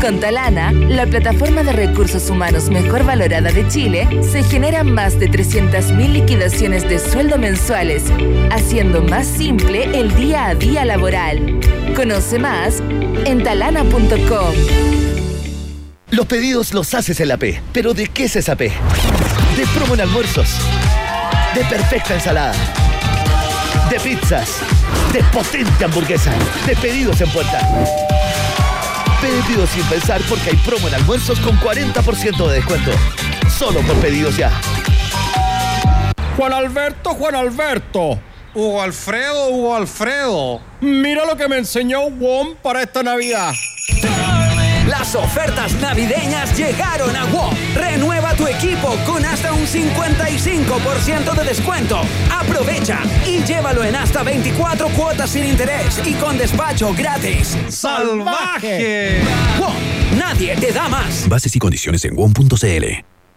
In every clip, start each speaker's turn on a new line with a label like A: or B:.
A: Con Talana, la plataforma de recursos humanos mejor valorada de Chile, se generan más de 300.000 liquidaciones de sueldo mensuales, haciendo más simple el día a día laboral. Conoce más en talana.com.
B: Los pedidos los haces en la P, pero ¿de qué es esa P? De promo en almuerzos, de perfecta ensalada, de pizzas, de potente hamburguesa, de pedidos en puerta. Pedidos sin pensar porque hay promo en almuerzos con 40% de descuento. Solo por pedidos ya.
C: Juan Alberto, Juan Alberto.
D: Hugo Alfredo, Hugo Alfredo.
C: Mira lo que me enseñó WOM para esta Navidad.
E: Las ofertas navideñas llegaron a WOM. Renueva tu equipo con hasta un 55% de descuento. Aprovecha y llévalo en hasta 24 cuotas sin interés y con despacho gratis.
D: ¡Salvaje!
E: WOM, nadie te da más.
F: Bases y condiciones en WOM.cl.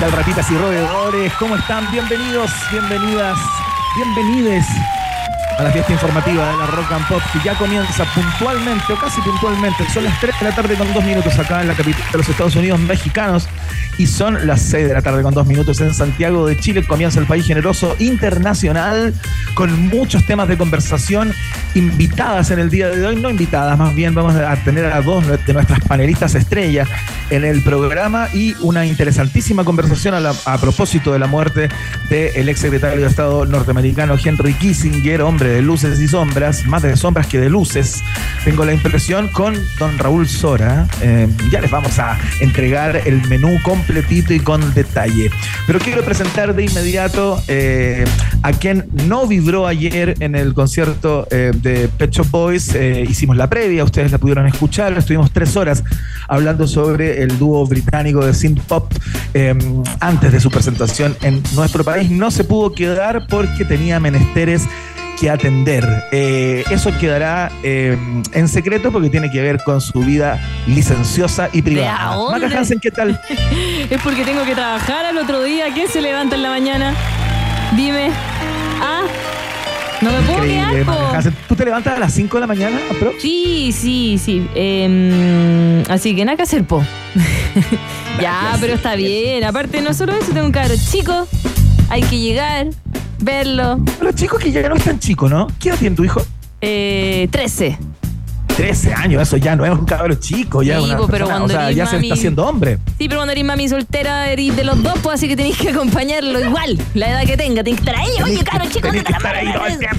G: ¿Qué tal, ratitas y roedores? ¿Cómo están? Bienvenidos, bienvenidas, bienvenides a la fiesta informativa de la Rock and Pop que ya comienza puntualmente o casi puntualmente. Son las 3 de la tarde con 2 minutos acá en la capital de los Estados Unidos mexicanos y son las 6 de la tarde con 2 minutos en Santiago de Chile. Comienza el país generoso internacional con muchos temas de conversación invitadas en el día de hoy, no invitadas, más bien vamos a tener a dos de nuestras panelistas estrellas en el programa y una interesantísima conversación a, la- propósito de la muerte del ex secretario de Estado norteamericano Henry Kissinger, hombre de luces y sombras, más de sombras que de luces. Tengo la impresión con don Raúl Sora. Eh, ya les vamos a entregar el menú completito y con detalle. Pero quiero presentar de inmediato eh, a quien no vibró ayer en el concierto eh, de Pet Shop Boys. Eh, hicimos la previa, ustedes la pudieron escuchar. Estuvimos tres horas hablando sobre el dúo británico de synth pop eh, antes de su presentación en nuestro país. No se pudo quedar porque tenía menesteres que atender. Eh, eso quedará eh, en secreto porque tiene que ver con su vida licenciosa y privada. Maca Hansen, ¿qué tal?
H: Es porque tengo que trabajar al otro día. ¿Quién se levanta en la mañana? Dime. No me puedo
G: Increíble,
H: quedar, po.
G: ¿Tú te levantas a las 5 de la mañana? apro?
H: Sí, sí, sí. Em, así que nada que hacer, po. ya, pero está bien. Aparte, no solo eso, tengo un cabro chico. Hay que llegar, verlo.
G: Los chicos que ya no están chicos, ¿no? ¿Qué edad tiene tu hijo?
H: Eh, 13.
G: 13 años, eso ya no es un cabrón chico, ya
H: Sí,
G: es una
H: pero
G: persona, o sea, ya se está haciendo hombre.
H: Sí, pero cuando eres mami soltera, eres de los dos, pues así que tenéis que acompañarlo igual. La edad que tenga, tenéis que estar ahí. Oye, caro, chico,
G: tenés
H: ¿dónde
G: que estar ahí todo el tiempo.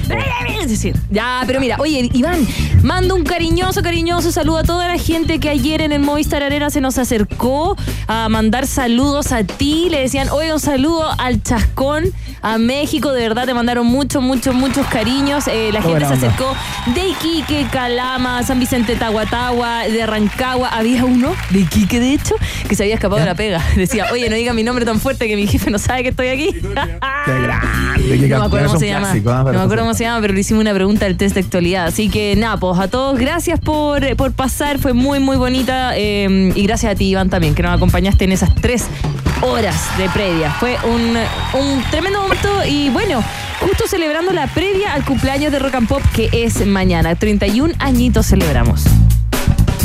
H: Es decir, Ya, pero mira, oye, Iván, mando un cariñoso, cariñoso saludo a toda la gente que ayer en el Movistar Arena se nos acercó a mandar saludos a ti. Le decían, oye, un saludo al Chascón, a México. De verdad, te mandaron muchos, muchos, muchos cariños. Eh, la
G: Qué
H: gente se acercó de Iquique, Calama, San Vicente Tahuatahua, de Rancagua. Había uno, de Quique de hecho, que se había escapado de la pega. Decía, oye, no diga mi nombre tan fuerte que mi jefe no sabe que estoy aquí.
G: Qué grande, qué
H: No me acuerdo
G: es
H: cómo se llama.
G: ¿ah?
H: No me
G: Pero
H: acuerdo cómo se llama, pero le hicimos una pregunta del test de actualidad. Así que nada, pues a todos, gracias por, por pasar. Fue muy, muy bonita. eh, y gracias a ti, Iván, también, que nos acompañaste en esas tres horas de previa. Fue un, un tremendo momento y bueno, justo celebrando la previa al cumpleaños de Rock and Pop que es mañana. 31 añitos celebramos.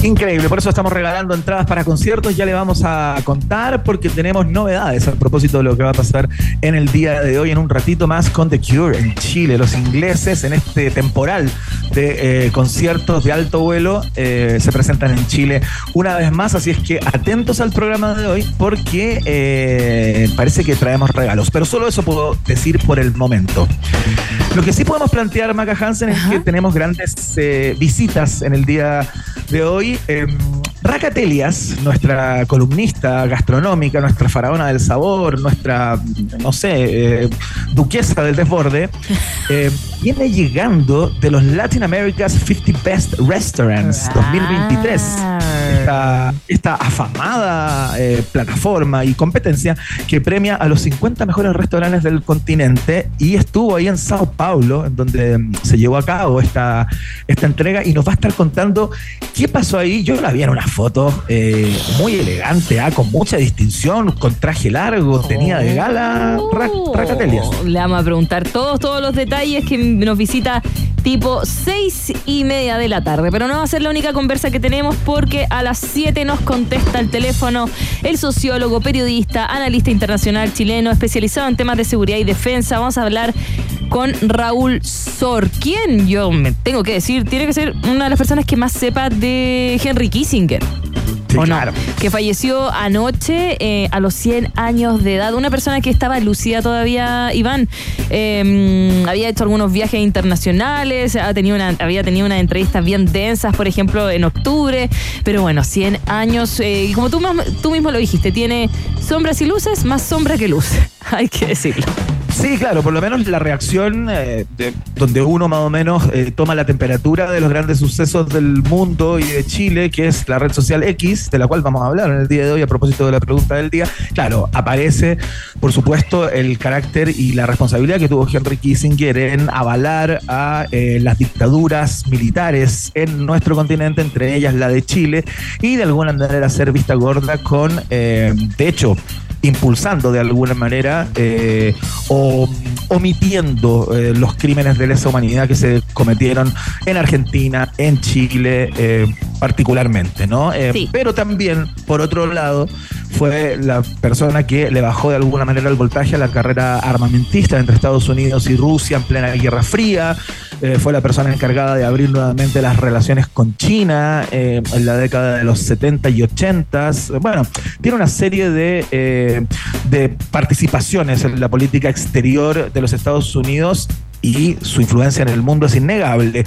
G: Increíble, por eso estamos regalando entradas para conciertos. Ya le vamos a contar porque tenemos novedades a propósito de lo que va a pasar en el día de hoy, en un ratito más con The Cure en Chile. Los ingleses en este temporal de eh, conciertos de alto vuelo eh, se presentan en Chile una vez más. Así es que atentos al programa de hoy porque eh, parece que traemos regalos. Pero solo eso puedo decir por el momento. Lo que sí podemos plantear, Maca Hansen, es que tenemos grandes visitas en el día de hoy. Eh, Racatelias, nuestra columnista gastronómica, nuestra faraona del sabor, nuestra, no sé, eh, duquesa del desborde, eh, viene llegando de los Latin America's 50 Best Restaurants 2023. Esta, esta afamada eh, plataforma y competencia que premia a los 50 mejores restaurantes del continente y estuvo ahí en Sao Paulo, en donde mm, se llevó a cabo esta, esta entrega y nos va a estar contando qué pasó ahí. Yo la vi en una foto eh, muy elegante, ah, con mucha distinción, con traje largo, tenía de gala Ra- Racatelias.
H: Le vamos a preguntar todos, todos los detalles que nos visita tipo seis y media de la tarde. Pero no va a ser la única conversa que tenemos porque a las 7 nos contesta el teléfono el sociólogo, periodista, analista internacional chileno especializado en temas de seguridad y defensa. Vamos a hablar con Raúl Sor, quien yo me tengo que decir, tiene que ser una de las personas que más sepa de Henry Kissinger.
G: Sí,
H: ¿O no? Que falleció anoche eh, a los 100 años de edad. Una persona que estaba lucida todavía, Iván. Eh, había hecho algunos viajes internacionales, ha tenido una, había tenido unas entrevistas bien densas, por ejemplo, en octubre. Pero bueno, 100 años. eh, y como tú, tú mismo lo dijiste, tiene sombras y luces, más sombra que luz. Hay que decirlo.
G: Sí, claro, por lo menos la reacción eh, de- donde uno más o menos eh, toma la temperatura de los grandes sucesos del mundo y de Chile, que es la red social X, de la cual vamos a hablar en el día de hoy a propósito de la pregunta del día. Claro, aparece, por supuesto, el carácter y la responsabilidad que tuvo Henry Kissinger en avalar a eh, las dictaduras militares en nuestro continente, entre ellas la de Chile, y de alguna manera ser vista gorda con, eh, de hecho, impulsando de alguna manera eh, o omitiendo eh, los crímenes de lesa humanidad que se cometieron en Argentina, en Chile eh, particularmente, ¿no? Eh,
H: Sí.
G: Pero también, por otro lado, fue la persona que le bajó de alguna manera el voltaje a la carrera armamentista entre Estados Unidos y Rusia en plena Guerra Fría. Eh, fue la persona encargada de abrir nuevamente las relaciones con China eh, en la década de los 70 y 80. Bueno, tiene una serie de, eh, de participaciones en la política exterior de los Estados Unidos y su influencia en el mundo es innegable.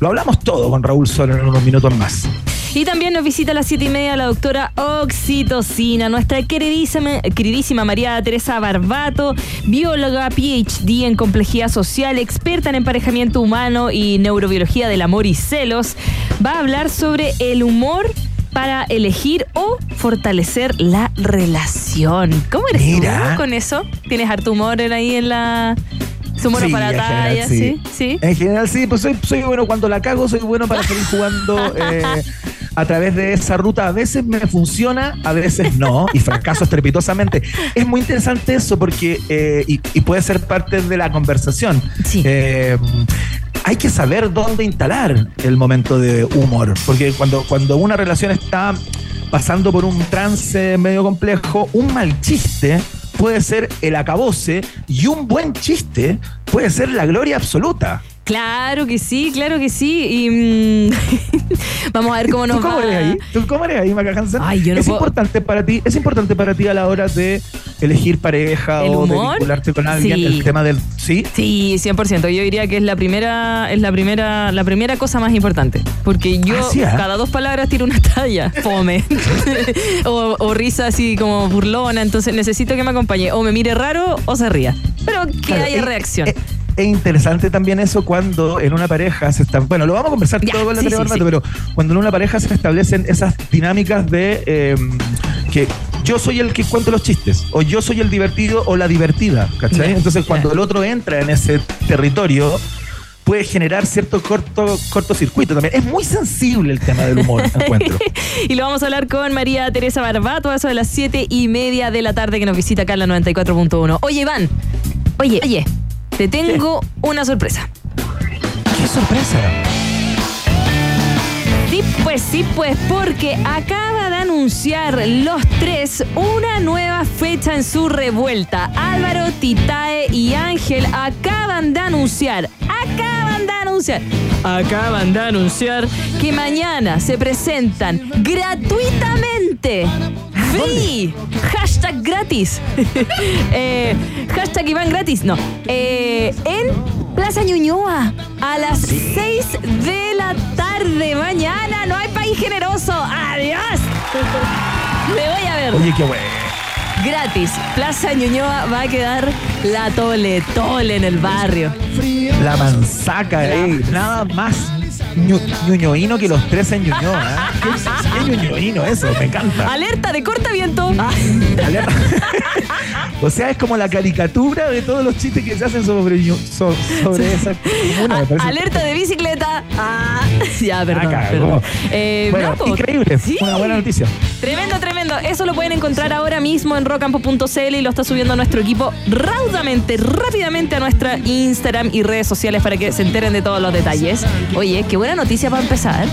G: Lo hablamos todo con Raúl Sol en unos minutos más.
H: Y también nos visita a las siete y media la doctora Oxitocina, nuestra queridísima, queridísima María Teresa Barbato, bióloga, PhD en complejidad social, experta en emparejamiento humano y neurobiología del amor y celos. Va a hablar sobre el humor para elegir o fortalecer la relación. ¿Cómo eres
G: Mira.
H: tú con eso? ¿Tienes harto humor ahí en la... Su humor
G: Sí,
H: para
G: en general,
H: talla,
G: sí.
H: ¿sí? ¿Sí?
G: En general sí, pues soy, soy bueno cuando la cago, soy bueno para seguir jugando eh, a través de esa ruta. A veces me funciona, a veces no, y fracaso estrepitosamente. Es muy interesante eso porque, eh, y, y puede ser parte de la conversación.
H: Sí.
G: Eh, hay que saber dónde instalar el momento de humor, porque cuando, cuando una relación está pasando por un trance medio complejo, un mal chiste puede ser el acabose y un buen chiste puede ser la gloria absoluta.
H: Claro que sí, claro que sí. Y mm, vamos a ver cómo nos
G: ¿Tú cómo
H: va.
G: eres ahí? ¿Tú cómo eres ahí, Maca Hansen?
H: Ay, yo no
G: es
H: puedo-
G: importante para ti, es importante para ti a la hora de elegir pareja
H: ¿El
G: o de
H: humor?
G: vincularte con alguien,
H: Sí.
G: el tema del sí.
H: Sí, 100%. Yo diría que es la primera, es la primera, la primera cosa más importante. Porque yo
G: Ah, sí, ¿ah?
H: cada dos palabras tiro una talla, fome. o, o risa así como burlona. Entonces necesito que me acompañe. O me mire raro o se ría. Pero que
G: Claro,
H: haya
G: el-
H: reacción.
G: eh, es interesante también eso cuando en una pareja se está. Bueno, lo vamos a conversar todo con la
H: sí, sí, sí.
G: pero cuando en una pareja se establecen esas dinámicas de eh, que yo soy el que cuento los chistes, o yo soy el divertido o la divertida, ¿cachai? Entonces, cuando el otro entra en ese territorio, puede generar cierto corto cortocircuito también. Es muy sensible el tema del humor, encuentro.
H: y lo vamos a hablar con María Teresa Barbato a eso de las 7 y media de la tarde que nos visita acá en la 94.1. Oye, Iván, oye, oye, te tengo una sorpresa.
G: ¡Qué sorpresa!
H: Sí, pues sí, pues porque acaba de anunciar los tres una nueva fecha en su revuelta. Álvaro, Titae y Ángel acaban de anunciar, acaban de anunciar, acaban de anunciar que mañana se presentan gratuitamente. Free. Hashtag gratis. Eh, hashtag Iván gratis. No. Eh, en Plaza Ñuñoa. A las 6 de la tarde. Mañana. No hay país generoso. Adiós. Me voy a ver.
G: Oye, qué bueno.
H: Gratis. Plaza Ñuñoa va a quedar la tole tole en el barrio.
G: La manzaca ahí. Nada más ñuñoíno que los tres en Ñuñoa. ¿eh? ¿Qué, qué ñuñoíno eso? Me encanta.
H: Alerta de corta viento.
G: Alerta. o sea, es como la caricatura de todos los chistes que se hacen sobre, sobre esa comuna.
H: Alerta de bicicleta. Ah, ya, perdón.
G: Ah, cagó.
H: perdón. Eh,
G: Bueno,
H: no, po.
G: increíble.
H: Sí.
G: Una buena noticia.
H: Tremendo, tremendo. Eso lo pueden encontrar ahora mismo en rocampo.cl y lo está subiendo nuestro equipo raudamente, rápidamente a nuestra Instagram y redes sociales para que se enteren de todos los detalles. Oye, qué buena noticia para empezar.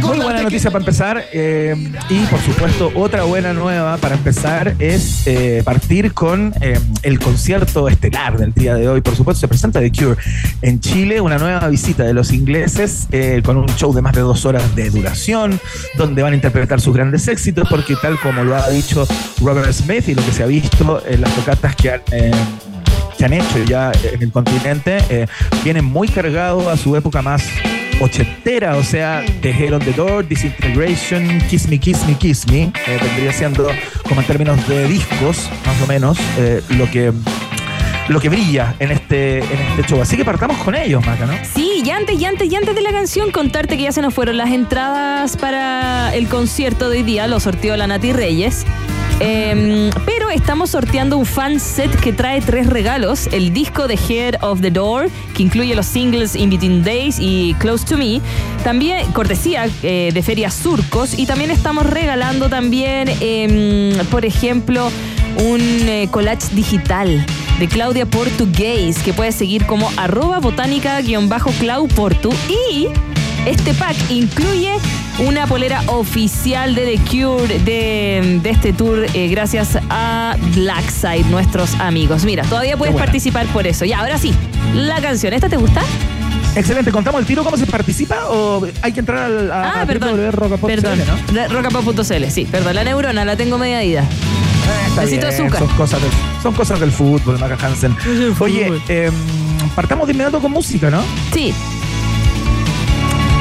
G: Muy buena noticia para empezar. eh, y por supuesto, otra buena nueva para empezar es eh, partir con eh, el concierto estelar del día de hoy. Por supuesto, se presenta The Cure en Chile, una nueva visita de los ingleses eh, con un show de más de dos horas de duración, donde van a interpretar sus grandes éxitos, porque tal como lo ha dicho Robert Smith y lo que se ha visto en las tocatas que han. eh, que han hecho ya en el continente, eh, vienen muy cargados a su época más ochentera, o sea, The Head on the Door, Disintegration, Kiss Me, Kiss Me, Kiss Me, eh, vendría siendo como en términos de discos, más o menos, eh, lo que lo que brilla en este, en este show. Así que partamos con ellos, Maca, ¿no?
H: Sí, y antes, y antes, y antes de la canción, contarte que ya se nos fueron las entradas para el concierto de hoy día, lo sorteó la Nati Reyes. Em, pero estamos sorteando un fan set que trae tres regalos: el disco de Head of the Door, que incluye los singles In Between Days y Close to Me. También cortesía eh, de Feria Surcos. Y también estamos regalando también, em, por ejemplo, un eh, collage digital de Claudia Portugués, que puedes seguir como arroba botánica-clau portu. Y este pack incluye una polera oficial de The Cure de, de este tour eh, gracias a Blackside, nuestros amigos. Mira, todavía puedes participar por eso. Ya, ahora sí, la canción. ¿Esta te gusta?
G: Excelente, ¿contamos el tiro cómo se participa o hay que entrar al, a,
H: Ah,
G: a
H: perdón. Perdón.
G: ¿no?
H: Rockapop.cl, sí, perdón. La neurona la tengo media ida.
G: Está
H: Necesito
G: bien,
H: azúcar.
G: Son cosas, del, son cosas del fútbol, Maca Hansen. Oye, em, partamos de inmediato con música, ¿no?
H: Sí,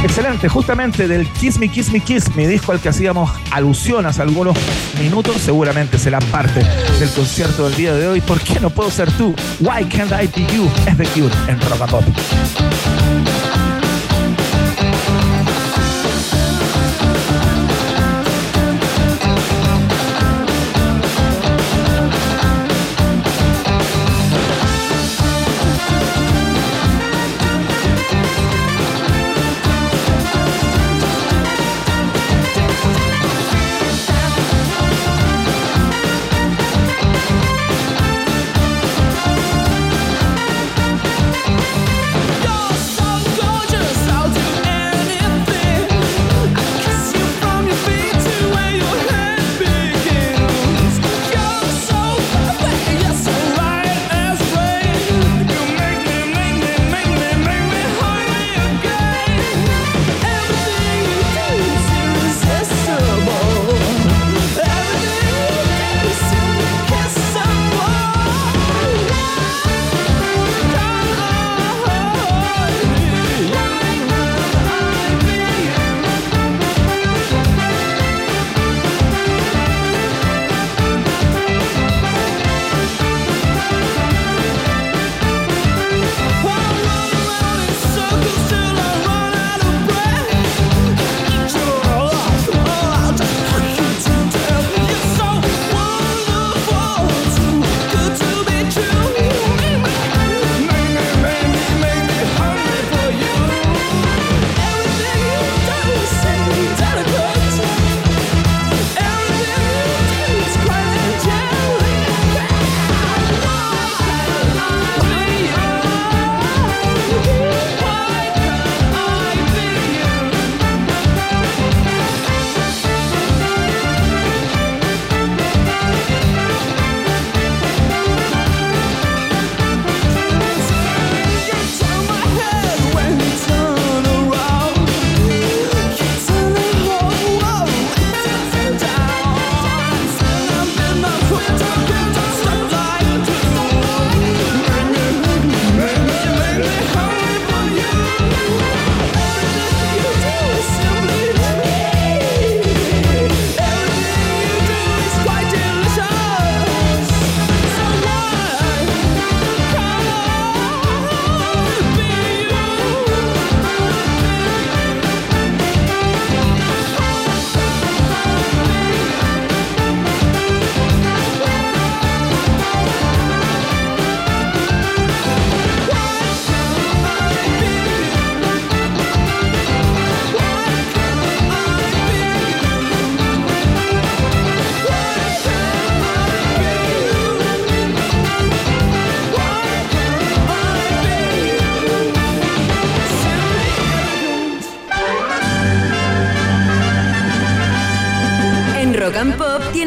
G: Excelente, justamente del Kiss Me, Kiss Me, Kiss Me, disco al que hacíamos alusión hace algunos minutos, seguramente será parte del concierto del día de hoy. ¿Por qué no puedo ser tú? Why Can't I Be You? Es en Rock Pop.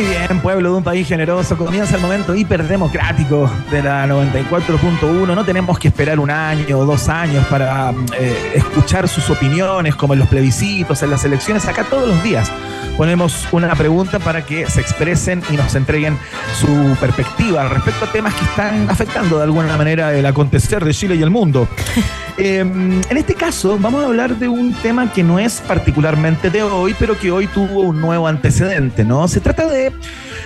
G: Muy bien, pueblo de un país generoso, comienza el momento hiperdemocrático de la 94.1. No tenemos que esperar un año o dos años para eh, escuchar sus opiniones, como en los plebiscitos, en las elecciones. Acá todos los días ponemos una pregunta para que se expresen y nos entreguen su perspectiva respecto a temas que están afectando de alguna manera el acontecer de Chile y el mundo. Em, en este caso, vamos a hablar de un tema que no es particularmente de hoy, pero que hoy tuvo un nuevo antecedente, ¿no? Se trata de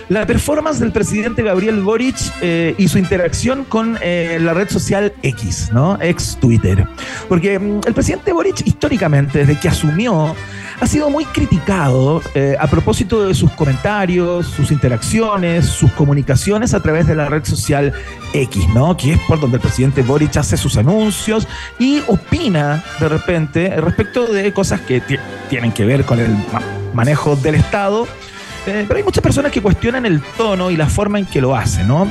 G: la performance del presidente Gabriel Boric eh, y su interacción con eh, la red social X, ¿no? Ex Twitter. Porque mm, el presidente Boric, históricamente, desde que asumió, ha sido muy criticado eh, a propósito de sus comentarios, sus interacciones, sus comunicaciones a través de la red social X, ¿no? Que es por donde el presidente Boric hace sus anuncios y opina de repente respecto de cosas que tienen que ver con el manejo del Estado pero hay muchas personas que cuestionan el tono y la forma en que lo hace, ¿no?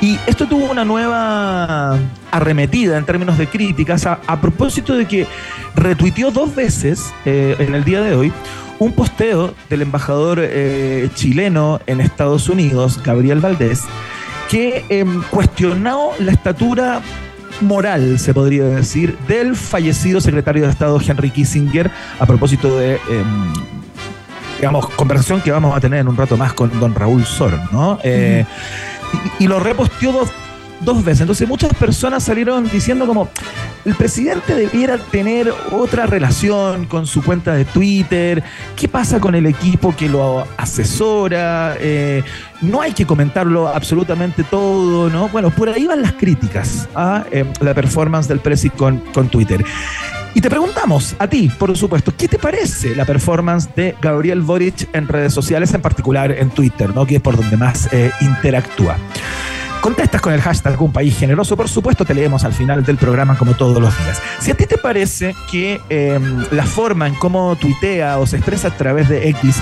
G: Y esto tuvo una nueva arremetida en términos de críticas a, propósito de que retuiteó dos veces eh, en el día de hoy un posteo del embajador eh, chileno en Estados Unidos, Gabriel Valdés, que em, cuestionó la estatura moral, se podría decir, del fallecido secretario de Estado Henry Kissinger a propósito de em, digamos, conversación que vamos a tener en un rato más con don Raúl Sor, ¿no? Eh, y, lo reposteó dos, dos veces. Entonces muchas personas salieron diciendo como el presidente debiera tener otra relación con su cuenta de Twitter. ¿Qué pasa con el equipo que lo asesora? Eh, no hay que comentarlo absolutamente todo, ¿no? Bueno, por ahí van las críticas a eh, la performance del presi con, con Twitter. Y te preguntamos a ti, por supuesto, ¿qué te parece la performance de Gabriel Boric en redes sociales, en particular en Twitter, ¿no? que es por donde más eh, interactúa? Contestas con el hashtag Un País Generoso. Por supuesto, te leemos al final del programa como todos los días. Si a ti te parece que em, la forma en cómo tuitea o se expresa a través de X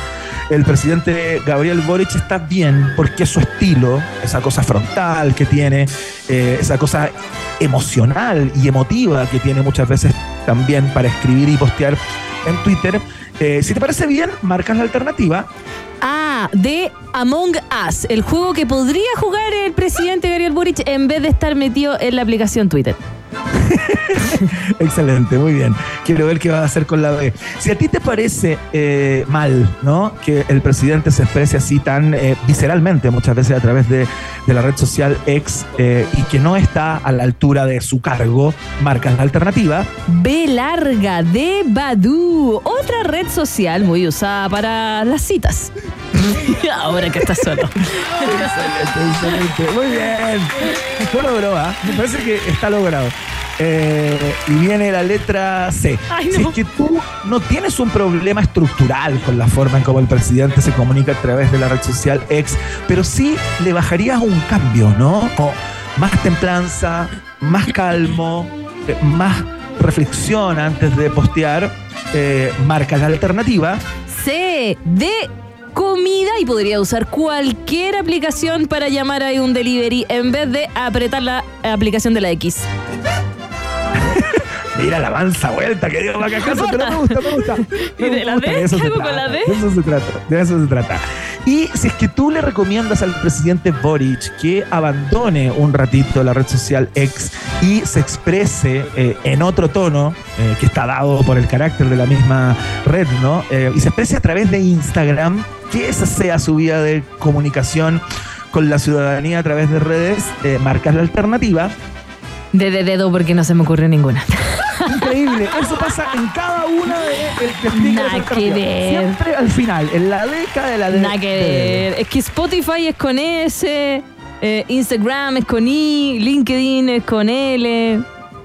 G: el presidente Gabriel Boric está bien porque su estilo, esa cosa frontal que tiene, eh, esa cosa emocional y emotiva que tiene muchas veces también para escribir y postear en Twitter. Eh, si te parece bien, marcas la alternativa.
H: Ah, de Among Us, el juego que podría jugar el presidente Gabriel Boric en vez de estar metido en la aplicación Twitter.
G: Excelente, muy bien. Quiero ver qué va a hacer con la B. Si a ti te parece eh, mal, ¿no? Que el presidente se exprese así tan eh, visceralmente muchas veces a través de, la red social X eh, y que no está a la altura de su cargo, marcas la alternativa.
H: B larga de Badu, otra red social muy usada para las citas. Ahora que estás solo.
G: excelente, excelente. Muy bien. Lo logró. Me parece que está logrado. Eh, y viene la letra C. Si es que tú no tienes un problema estructural con la forma en cómo el presidente se comunica a través de la red social X, pero sí le bajarías un cambio, ¿no? O más templanza, más calmo, eh, más reflexión antes de postear, eh, marca la alternativa.
H: C de comida y podría usar cualquier aplicación para llamar a un delivery en vez de apretar la aplicación de la X.
G: Mira la avanza vuelta que dio Macacazo, pero me gusta, me gusta.
H: ¿Y de la D? ¿Qué hago con la D?
G: De eso se trata, de eso se trata. Y si es que tú le recomiendas al presidente Boric que abandone un ratito la red social X y se exprese eh, en otro tono, eh, que está dado por el carácter de la misma red, ¿no? Eh, y se exprese a través de Instagram, que esa sea su vía de comunicación con la ciudadanía a través de redes, marcas la alternativa.
H: De, de dedo porque no se me ocurre ninguna.
G: Increíble. Eso pasa en cada una de
H: el que Nada que ver.
G: Siempre al final, en la década de la
H: década. Nada que ver. Es que Spotify es con S, eh, Instagram es con I, LinkedIn es con L.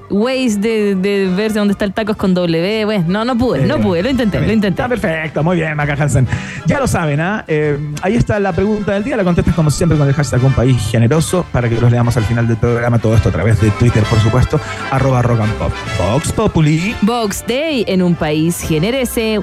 H: Waze de, de ver dónde está el taco es con W. Bueno, no, no pude, no pude, lo intenté, lo intenté.
G: Está perfecto, muy bien, Maca Hansen. Ya lo saben, ¿ah? ¿eh? ahí está la pregunta del día, la contestas como siempre con el hashtag un país generoso para que los leamos al final del programa, todo esto a través de Twitter, por supuesto, arroba rock and pop. Vox Populi.
H: Vox Day en un país generese.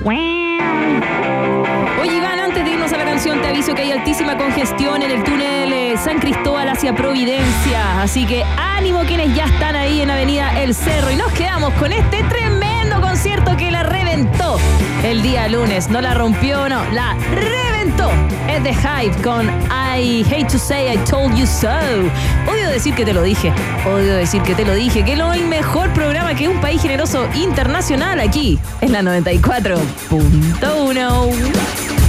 H: Te aviso que hay altísima congestión en el túnel eh, San Cristóbal hacia Providencia. Así que ánimo quienes ya están ahí en Avenida El Cerro. Y nos quedamos con este tremendo concierto que la reventó el día lunes. No la rompió, no, la reventó. Es de Hype con I Hate to Say I Told You So. Odio decir que te lo dije. Odio decir que te lo dije. Que no hay mejor programa que un país generoso internacional aquí en la 94.1.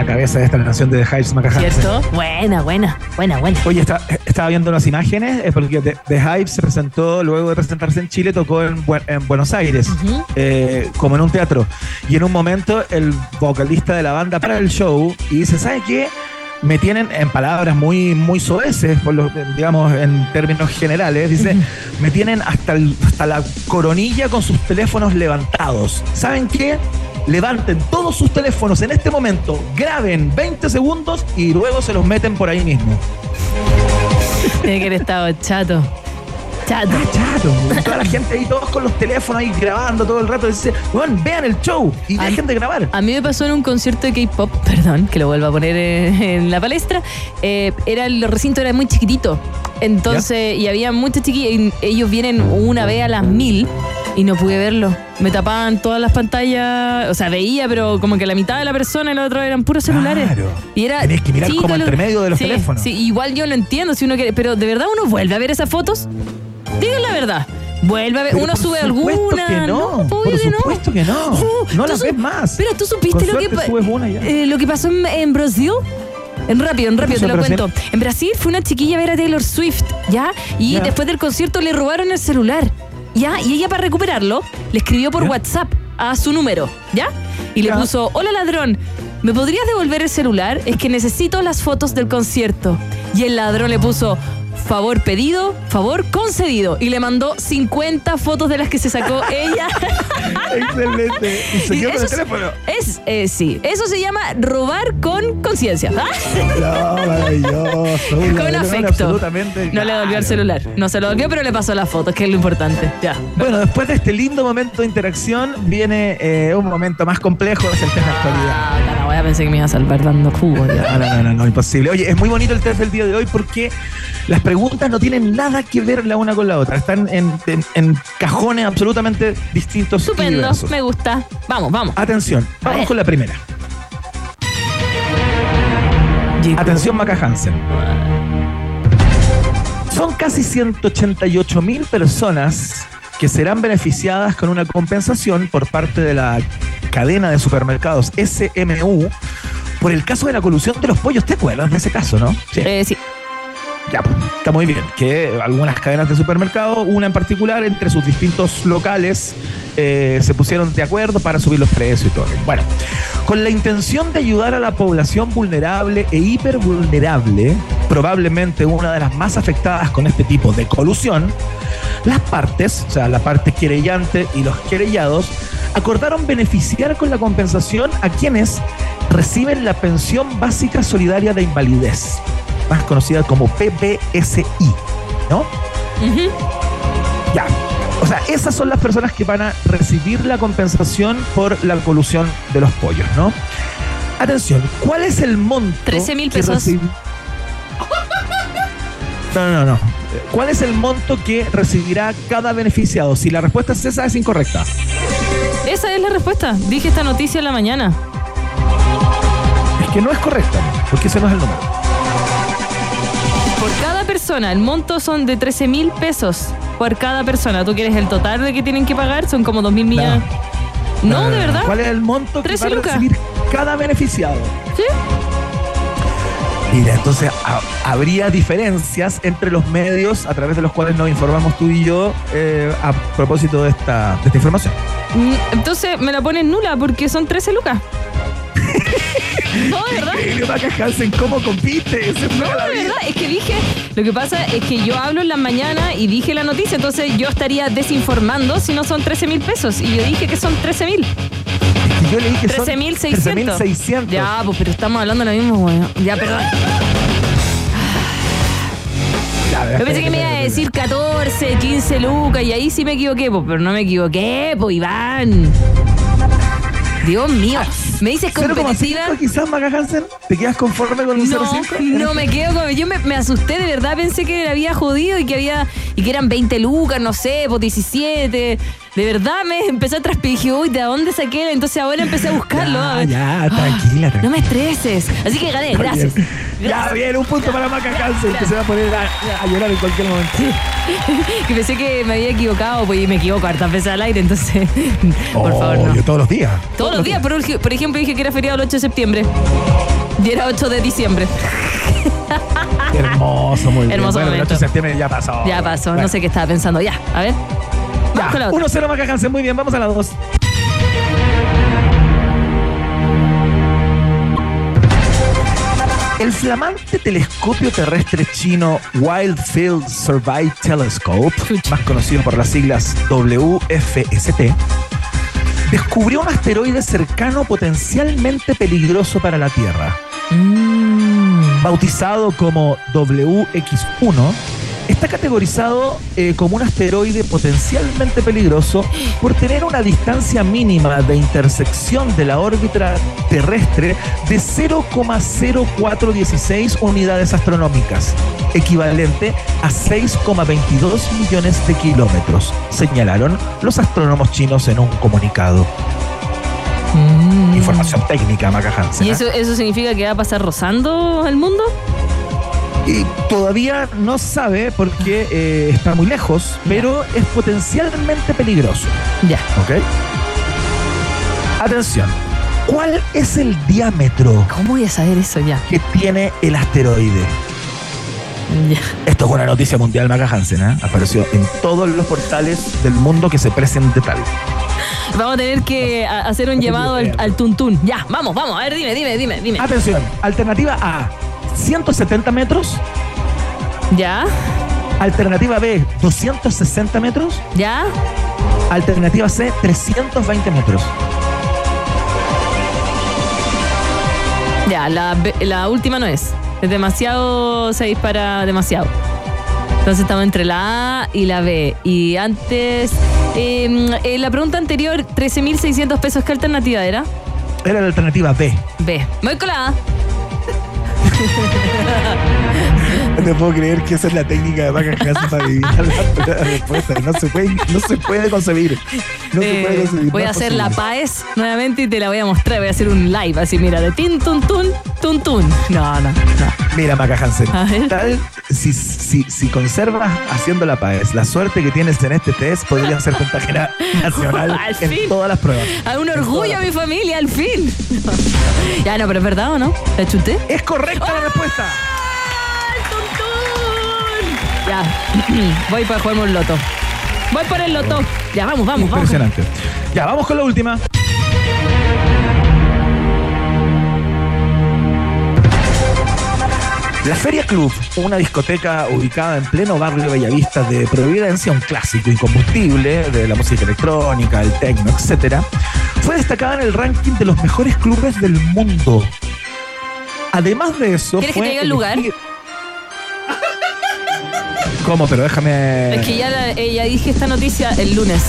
G: la cabeza de esta canción de The Hives Macahansen.
H: ¿Cierto? Buena, buena, buena, buena.
G: Oye, está- estaba viendo las imágenes, eh, porque The, The Hype se presentó, luego de presentarse en Chile, tocó en, Buen- en Buenos Aires, eh, como en un teatro. Y en un momento, el vocalista de la banda para el show y dice: ¿Sabe qué? Me tienen en palabras muy, muy soeces, por lo, digamos, en términos generales, dice, me tienen hasta, el- hasta la coronilla con sus teléfonos levantados. ¿Saben qué? Levanten todos sus teléfonos en este momento, graben 20 segundos y luego se los meten por ahí mismo.
H: Tiene que haber estado chato. Chato.
G: Chato. Toda la gente ahí, todos con los teléfonos ahí grabando todo el rato. Dice, bueno, vean el show y dejen de grabar.
H: A mí me pasó en un concierto de K-pop, perdón, que lo vuelva a poner eh, en la palestra. eh, era el recinto era muy chiquitito. Entonces, y había muchas chiquillas, y ellos vienen una vez a las mil y no pude verlo. Me tapaban todas las pantallas, o sea, veía, pero como que la mitad de la persona y la otra eran puros celulares.
G: Claro.
H: Y era
G: Tenés que mirar como
H: todo lo-
G: entre medio de los
H: sí,
G: teléfonos.
H: Sí, igual yo lo entiendo si uno quiere, pero de verdad uno vuelve a ver esas fotos. Digan la verdad. Vuelve a ver,
G: Pero
H: uno sube alguna.
G: que no,
H: obvio
G: por
H: no.
G: supuesto que no.
H: Uh,
G: No las ves más.
H: Pero tú supiste lo que, eh, lo que pasó en, en Brasil. En rápido, en rápido, te lo
G: Brasil?
H: cuento. En Brasil fue una chiquilla a ver a Taylor Swift, ¿ya? Y después del concierto le robaron el celular, ¿ya? Y ella para recuperarlo le escribió por WhatsApp a su número, ¿ya? Y le
G: Ya.
H: puso, hola ladrón, ¿me podrías devolver el celular? Es que necesito las fotos del concierto. Y el ladrón le puso, favor pedido, favor concedido. Y le mandó 50 fotos de las que se sacó ella.
G: Excelente. Y se
H: Y
G: quedó con
H: eso
G: el
H: es-
G: teléfono.
H: Es, eh, sí, eso se llama robar con conciencia.
G: No, maravilloso. Un
H: con afecto.
G: Absolutamente.
H: No le devolvió el celular. No se lo devolvió, pero le pasó las fotos, que es lo importante. Ya.
G: Bueno, después de este lindo momento de interacción, viene eh, un momento más complejo, es el test de actualidad.
H: Ah, la pensé que me iba a salvar dando jugo. ya.
G: No, no, no, no, imposible. Oye, es muy bonito el test del día de hoy porque las preguntas no tienen nada que ver la una con la otra. Están en, en- en cajones absolutamente distintos.
H: Estupendo, me gusta. Vamos, vamos.
G: Atención, vamos con la primera. Atención, Maca Hansen. Son casi 188 mil personas que serán beneficiadas con una compensación por parte de la cadena de supermercados SMU por el caso de la colusión de los pollos. ¿Te acuerdas de ese caso, no? Sí.
H: Eh, sí.
G: Ya, pues, está muy bien. Que algunas cadenas de supermercado, una en particular, entre sus distintos locales, eh, se pusieron de acuerdo para subir los precios y todo. Bueno, con la intención de ayudar a la población vulnerable e hipervulnerable, probablemente una de las más afectadas con este tipo de colusión, las partes, o sea, la parte querellante y los querellados, acordaron beneficiar con la compensación a quienes reciben la pensión básica solidaria de invalidez, más conocida como PBSI, ¿no? Ya. O sea, esas son las personas que van a recibir la compensación por la colusión de los pollos, ¿no? Atención, ¿cuál es el monto?
H: 13 mil pesos.
G: No, no, no. ¿Cuál es el monto que recibirá cada beneficiado? Si la respuesta es esa, es incorrecta.
H: Esa es la respuesta. Dije esta noticia en la mañana.
G: Es que no es correcta, porque ese no es el número.
H: Por cada persona, el monto son de 13 mil pesos. Por cada persona. ¿Tú quieres el total de que tienen que pagar? Son como 2 mil millones. No, de verdad.
G: ¿Cuál es el monto que
H: 13
G: va a recibir cada beneficiado?
H: Sí.
G: Mira, entonces ha- habría diferencias entre los medios a través de los cuales nos informamos tú y yo eh, a propósito de esta, de esta información.
H: Mm, Entonces me la ponen nula porque son 13 lucas. no, de verdad.
G: Increíble, Hansen, ¿cómo compite? Se
H: No, de
G: vida.
H: verdad, es que dije, lo que pasa es que yo hablo en la mañana y dije la noticia, entonces yo estaría desinformando si no son 13 mil pesos. Y yo dije que son 13 mil.
G: Yo leí que son
H: 13.600.
G: 13.600.
H: Ya, pues, pero estamos hablando lo mismo, güey. Ya, perdón. Yo pensé que me iba a decir 14, 15 lucas y ahí sí me equivoqué, pues, pero no me equivoqué, pues, Iván. Dios mío. Me dices competitiva.
G: 0,5 quizás, Maca Hansen. ¿Te quedas conforme con un
H: No,
G: 0,5?
H: no me quedo con. Yo me, me asusté, de verdad pensé que le había jodido y que había. y que eran 20 lucas, no sé, pues 17. De verdad me empecé a transpirar dije, uy, ¿de dónde saqué? Entonces ahora empecé a buscarlo.
G: Ya, ya, tranquila,
H: No
G: tranquila.
H: me estreses. Así que gané, gracias.
G: bien. Ya, bien, un punto para Maca Hansen, que se va a poner a, a llorar en cualquier momento.
H: que pensé que me había equivocado, pues y me equivoco hartas veces al aire, entonces. por favor, no.
G: Todos los días.
H: Todos los días, por, ej- por ejemplo, dije que era feriado el 8 de septiembre. Y era 8 de diciembre.
G: Hermoso, muy bien.
H: Hermoso
G: bueno, el
H: momento.
G: 8 de septiembre ya pasó.
H: Ya pasó,
G: Bueno,
H: no sé qué estaba pensando. Ya, a ver. Vamos con la
G: Ya,
H: otra.
G: 1-0 Maca Hansen, muy bien, vamos a la 2. El flamante telescopio terrestre chino Wild Field Survey Telescope, más conocido por las siglas WFST, descubrió un asteroide cercano potencialmente peligroso para la Tierra. Bautizado como WX1, está categorizado eh, como un asteroide potencialmente peligroso por tener una distancia mínima de intersección de la órbita terrestre de 0,0416 unidades astronómicas, equivalente a 6,22 millones de kilómetros, señalaron los astrónomos chinos en un comunicado. Información técnica, Maca Hansen.
H: ¿Y
G: ¿eh?
H: eso, eso significa que va a pasar rozando el mundo?
G: Y todavía no sabe porque eh, está muy lejos, pero es potencialmente peligroso.
H: Ya.
G: ¿Ok? Atención. ¿Cuál es el diámetro
H: ¿Cómo voy a saber eso ya?
G: que tiene el asteroide?
H: Ya.
G: Esto es una noticia mundial, Maca Hansen, ¿eh? Apareció en todos los portales del mundo que se precen de tal.
H: Vamos a tener que hacer un llamado al, al tuntún. Ya, vamos, vamos. A ver, dime, dime, dime, dime.
G: Atención. Alternativa A, 170 metros.
H: ¿Ya?
G: Alternativa B, 260 metros.
H: ¿Ya?
G: Alternativa C, 320 metros.
H: Ya, la, la última no es. Es demasiado, se dispara demasiado. Entonces estamos entre la A y la B. Y antes, eh, en la pregunta anterior, 13.600 pesos, ¿qué alternativa era?
G: Era la alternativa B.
H: B. Voy con la A.
G: No te puedo creer que esa es la técnica de Maca Hansen para adivinar la, respuesta. No se puede, no se puede concebir. No se
H: Eh,
G: puede concebir.
H: voy a hacer la. PAES nuevamente y te la voy a mostrar. Voy a hacer un live así, mira, de tin, tun, tun, tun, tun. No, no, no.
G: Mira, Maca Hansen, tal, si, si, si conservas haciendo la PAES, la suerte que tienes en este test podría ser puntaje na- nacional
H: Al
G: en
H: fin.
G: todas las pruebas.
H: A un orgullo a mi familia, al fin. ya no, pero es verdad o no? ¿La chuté?
G: Es correcta la respuesta.
H: Ya, voy para jugarme un loto. Voy por el loto. Ya, vamos, vamos, vamos.
G: Impresionante. Ya, vamos con la última. La Feria Club, una discoteca ubicada en pleno barrio Bellavista de Providencia, un clásico incombustible de la música electrónica, el techno, etc., fue destacada en el ranking de los mejores clubes del mundo. Además de eso,
H: ¿Quieres que
G: fue
H: te diga el lugar?
G: Pero déjame.
H: Es que ya, la- eh, ya dije esta noticia el lunes.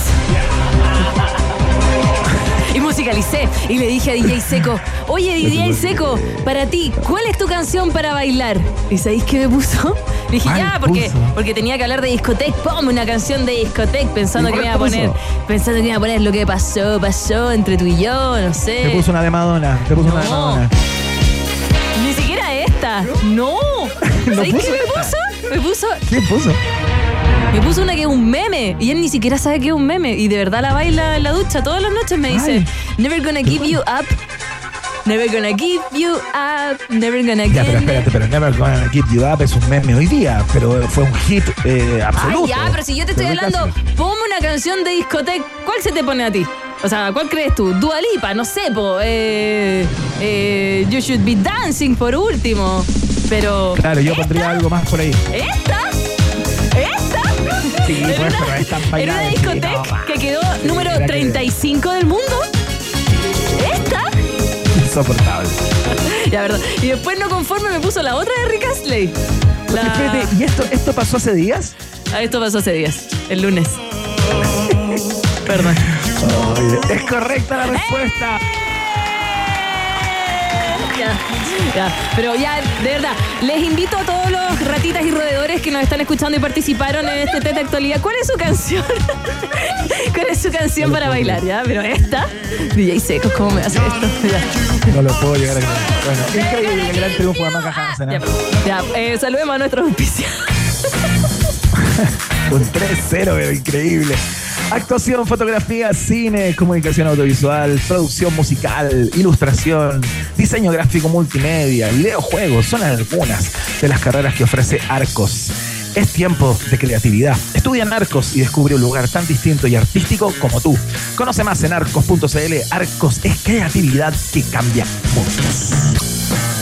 H: Y musicalicé y le dije a DJ Seco, oye DJ Seco, para ti, ¿cuál es tu canción para bailar? ¿Y sabéis qué me puso? Le dije,
G: ¿Cuál
H: ya, porque,
G: puso?
H: porque tenía que hablar de discoteca, ponme una canción de discoteca pensando
G: ¿Y
H: que me iba a poner,
G: puso?
H: pensando que me iba a poner lo que pasó, pasó entre tú y yo, no sé.
G: Te puso una de Madonna. Te puso una de. Madonna.
H: Ni siquiera esta. No.
G: No
H: ¿Sabéis qué me puso? Me puso
G: ¿Quién puso?
H: me puso una que es un meme y él ni siquiera sabe que es un meme y de verdad la baila en la ducha todas las noches me dice
G: Ay.
H: Never gonna give you up Never gonna give you up Never gonna
G: Ya,
H: give
G: pero espérate, pero Never Gonna Give You Up es un meme hoy día, pero fue un hit eh,
H: Ay,
G: absoluto.
H: ya, pero si yo te estoy
G: Pero
H: hablando,
G: casi.
H: ponme una canción de discoteca, ¿cuál se te pone a ti? O sea, ¿cuál crees tú? Dua Lipa, no sé, po. Eh, eh, you Should Be Dancing por último. Pero.
G: Claro, yo
H: ¿esta?
G: pondría algo más por ahí.
H: ¿Esta? ¿Esta?
G: Sí,
H: ¿En
G: pues,
H: una,
G: pero es tan
H: en una
G: sí,
H: discoteca
G: no,
H: que quedó
G: Sí,
H: número
G: era que-
H: 35 del mundo. ¿Esta?
G: Insoportable.
H: Ya, verdad. Y después no conforme me puso la otra de Rick Astley. La...
G: Espérate, ¿y esto, esto pasó hace días?
H: Ah, esto pasó hace días, el lunes. Perdón.
G: Es correcta la respuesta.
H: Ya, ya. Pero ya, de verdad, les invito a todos los ratitas y roedores que nos están escuchando y participaron en este test de actualidad. ¿Cuál es su canción? ¿Cuál es su canción para bailar? Ya, pero esta, DJ Secos, ¿cómo me hace esto? Ya.
G: No lo puedo llegar a. Bueno, increíble el gran triunfo de Maca Hansen. ¿eh?
H: Ya, eh, saludemos a nuestros auspiciadores.
G: Un 3-0, pero increíble. Actuación, fotografía, cine, comunicación audiovisual, producción musical, ilustración, diseño gráfico multimedia, videojuegos, son algunas de las carreras que ofrece Arcos. Es tiempo de creatividad. Estudia en Arcos y descubre un lugar tan distinto y artístico como tú. Conoce más en arcos.cl. Arcos es creatividad que cambia mundos.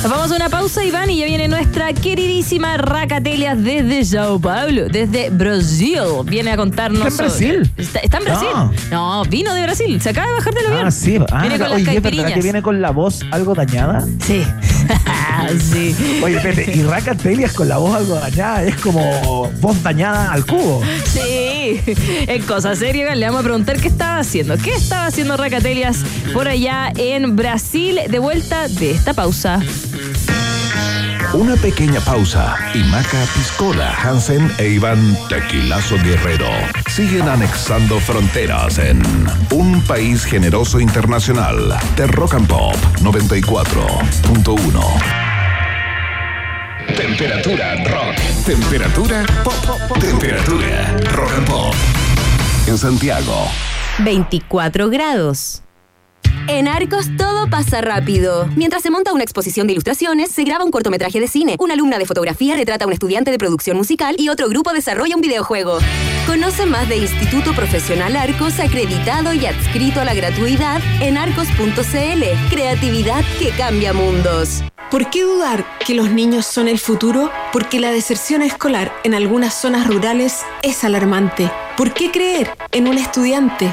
H: Nos vamos a una pausa, Iván, y ya viene nuestra queridísima Racatelias desde Sao Paulo, desde Brasil. Viene a contarnos.
G: ¿Está en
H: sobre-
G: Brasil?
H: ¿Está, está en Brasil? No. vino de Brasil. Se acaba de bajar del avión.
G: Ah, sí. Ah,
H: viene con las
G: oye, ¿es verdad
H: caipiriñas.
G: que viene con la voz algo dañada?
H: Sí. sí.
G: Oye, espérate, y Raka Telias con la voz algo dañada es como voz dañada al cubo.
H: Sí, es cosa seria. Le vamos a preguntar qué estaba haciendo. ¿Qué estaba haciendo Racatelias por allá en Brasil? De vuelta de esta pausa.
I: Una pequeña pausa y Maca Piscola, Hansen e Iván Tequilazo Guerrero siguen anexando fronteras en un país generoso internacional de Rock and Pop 94.1. Temperatura rock. Temperatura pop. Temperatura rock and pop. En Santiago.
J: 24 grados. En Arcos todo pasa rápido. Mientras se monta una exposición de ilustraciones, se graba un cortometraje de cine, una alumna de fotografía retrata a un estudiante de producción musical y otro grupo desarrolla un videojuego. Conoce más de Instituto Profesional Arcos acreditado y adscrito a la gratuidad en arcos.cl. Creatividad que cambia mundos.
K: ¿Por qué dudar que los niños son el futuro? Porque la deserción escolar en algunas zonas rurales es alarmante. ¿Por qué creer en un estudiante?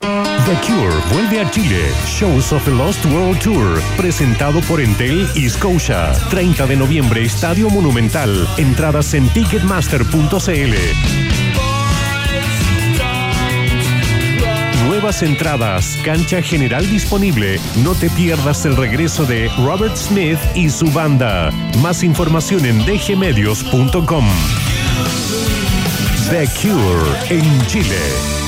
L: The Cure vuelve a Chile. Shows of the Lost World Tour. Presentado por Entel y Scotia. 30 de noviembre, Estadio Monumental. Entradas en ticketmaster.cl. Nuevas entradas, cancha general disponible. No te pierdas el regreso de Robert Smith y su banda. Más información en dgmedios.com. The Cure en Chile.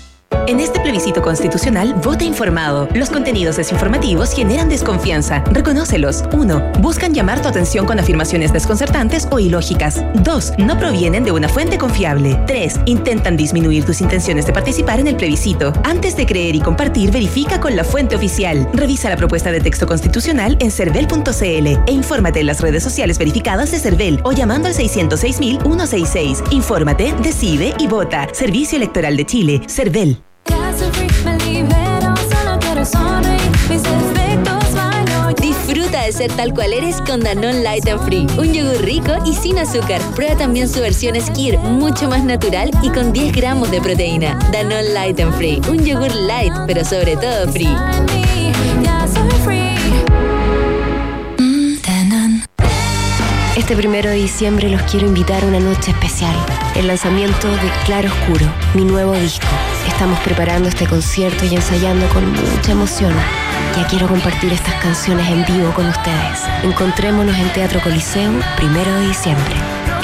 M: En este plebiscito constitucional, vota informado. Los contenidos desinformativos generan desconfianza. Reconócelos. 1. Buscan llamar tu atención con afirmaciones desconcertantes o ilógicas. 2. No provienen de una fuente confiable. 3. Intentan disminuir tus intenciones de participar en el plebiscito. Antes de creer y compartir, verifica con la fuente oficial. Revisa la propuesta de texto constitucional en cervel.cl e infórmate en las redes sociales verificadas de Cervel o llamando al 606.166. Infórmate, decide y vota. Servicio Electoral de Chile. Cervel.
J: Ser tal cual eres con Danone Light and Free. Un yogur rico y sin azúcar. Prueba también su versión Skir, mucho más natural y con 10 gramos de proteína. Danone Light and Free. Un yogur light, pero sobre todo free.
N: Este primero de diciembre los quiero invitar a una noche especial, el lanzamiento de Claro Oscuro, mi nuevo disco. Estamos preparando este concierto y ensayando con mucha emoción. Ya quiero compartir estas canciones en vivo con ustedes. Encontrémonos en Teatro Coliseo, primero de diciembre.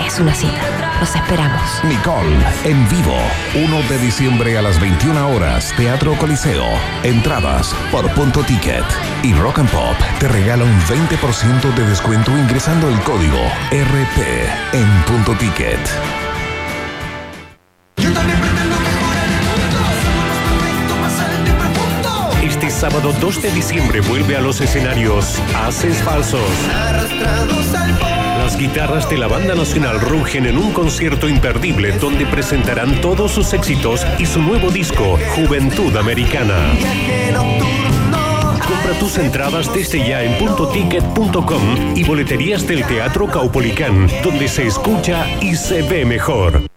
N: Es una cita. Los esperamos.
I: Nicole, en vivo. 1 de diciembre a las 21 horas, Teatro Coliseo. Entradas por punto ticket. Y Rock and Pop te regala un 20% de descuento ingresando el código RP en punto ticket.
L: Este sábado 2 de diciembre vuelve a los escenarios Haces Falsos. Las guitarras de la Banda Nacional rugen en un concierto imperdible donde presentarán todos sus éxitos y su nuevo disco, Juventud Americana. Compra tus entradas desde ya en puntoticket.com y boleterías del Teatro Caupolicán, donde se escucha y se ve mejor.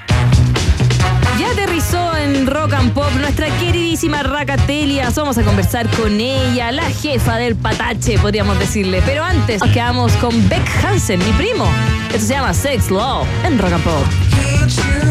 H: Rock and Pop nuestra queridísima Racatelia. Vamos a conversar con ella, la jefa del patache, podríamos decirle. Pero antes nos quedamos con Beck Hansen, mi primo. Esto se llama Sex Law en Rock and Pop.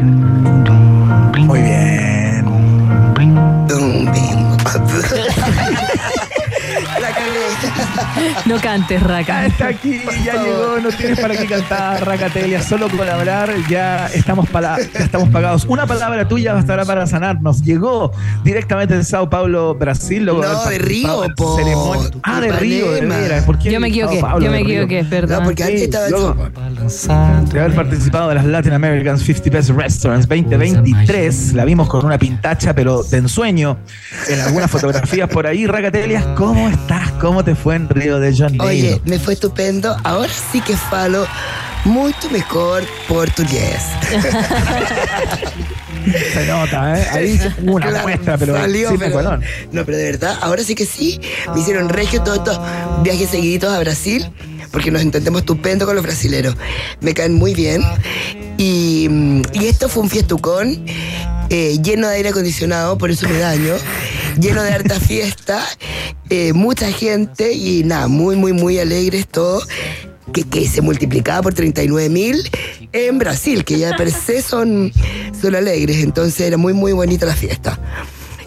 H: No cantes, Raca.
G: Está aquí, ya llegó, no tienes para qué cantar, Racatelia, solo con hablar ya estamos, pala- ya estamos pagados. Una palabra tuya bastará para sanarnos. Llegó directamente de Sao Paulo, Brasil. luego
O: No, de Río,
G: en
O: po.
G: ceremonia- Ah, de Río, de veras. ¿Por qué
H: Yo me equivoqué, yo me equivoqué, perdón.
O: No, porque antes estaba Sao
G: de haber participado de las Latin American 50 Best Restaurants 2023. La vimos con una pintacha, pero de ensueño, en algunas fotografías por ahí. Racatelias, ¿cómo estás? ¿Cómo te fue en Río de Janeiro?
O: Oye, me fue estupendo. Ahora sí que falo mucho mejor portugués.
G: Se nota, ¿eh? Ahí hubo una
O: Claro,
G: muestra, pero
O: salió,
G: sin
O: pero-
G: colón.
O: No, pero de verdad, ahora sí que sí. Me hicieron regio todos estos viajes seguiditos a Brasil, porque nos entendemos estupendo con los brasileros. Me caen muy bien. Y, mm, y esto fue un fiestucón eh, lleno de aire acondicionado, por eso me daño. Lleno de harta fiesta, eh, mucha gente y nada, muy, muy, muy alegres todo. Que, que se multiplicaba por 39 mil en Brasil, que ya per se son, son alegres. Entonces era muy, muy bonita la fiesta.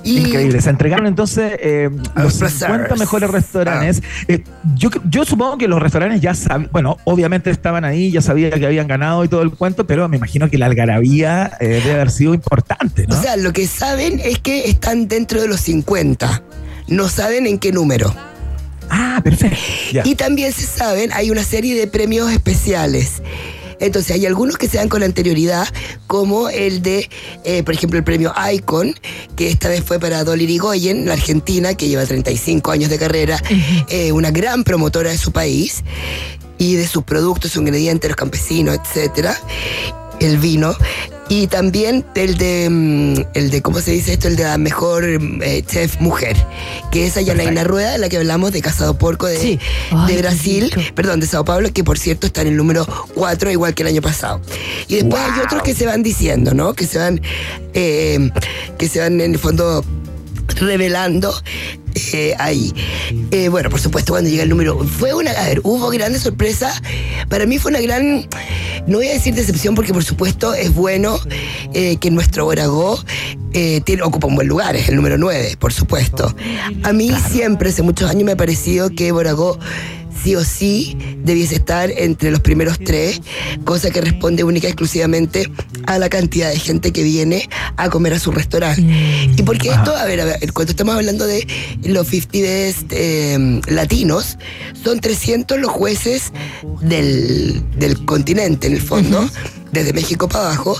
O: Y-
G: Increíble. Se entregaron entonces eh, los
O: placeres.
G: 50 mejores restaurantes. Eh, yo, yo supongo que los restaurantes ya sabían, bueno, obviamente estaban ahí, ya sabían que habían ganado y todo el cuento, pero me imagino que la algarabía eh, debe haber sido importante, ¿no?
O: O sea, lo que saben es que están dentro de los 50. No saben en qué número.
G: Ah, perfecto.
O: Y también se saben, hay una serie de premios especiales. Entonces, hay algunos que se dan con anterioridad, como el de, eh, por ejemplo, el premio Icon, que esta vez fue para Dolly Irigoyen, la argentina, que lleva 35 años de carrera, eh, una gran promotora de su país y de sus productos, sus ingredientes, los campesinos, etcétera, el vino. Y también el de, mm, el de, ¿cómo se dice esto? El de la mejor mm, eh, chef mujer, que es Yanaina Rueda, de la que hablamos de Casado Porco de,
H: Sí.
O: de Brasil, perdón, de Sao Paulo, que por cierto está en el número 4, igual que el año pasado. Y después hay otros que se van diciendo, ¿no? Que se van, eh, que se van en el fondo revelando eh, ahí. Eh, bueno, por supuesto, cuando llega el número. Fue una. A ver, hubo grandes sorpresas. Para mí fue una gran. No voy a decir decepción, porque por supuesto es bueno eh, que nuestro Boragó eh, tiene, ocupa un buen lugar, es el número 9, por supuesto. A mí siempre, hace muchos años, me ha parecido que Boragó sí o sí debiese estar entre los primeros tres, cosa que responde única y exclusivamente a la cantidad de gente que viene a comer a su restaurante. Y porque esto, a ver, a ver, cuando estamos hablando de los 50 best eh, latinos, son 300 los jueces del, del continente, en el fondo, desde México para abajo.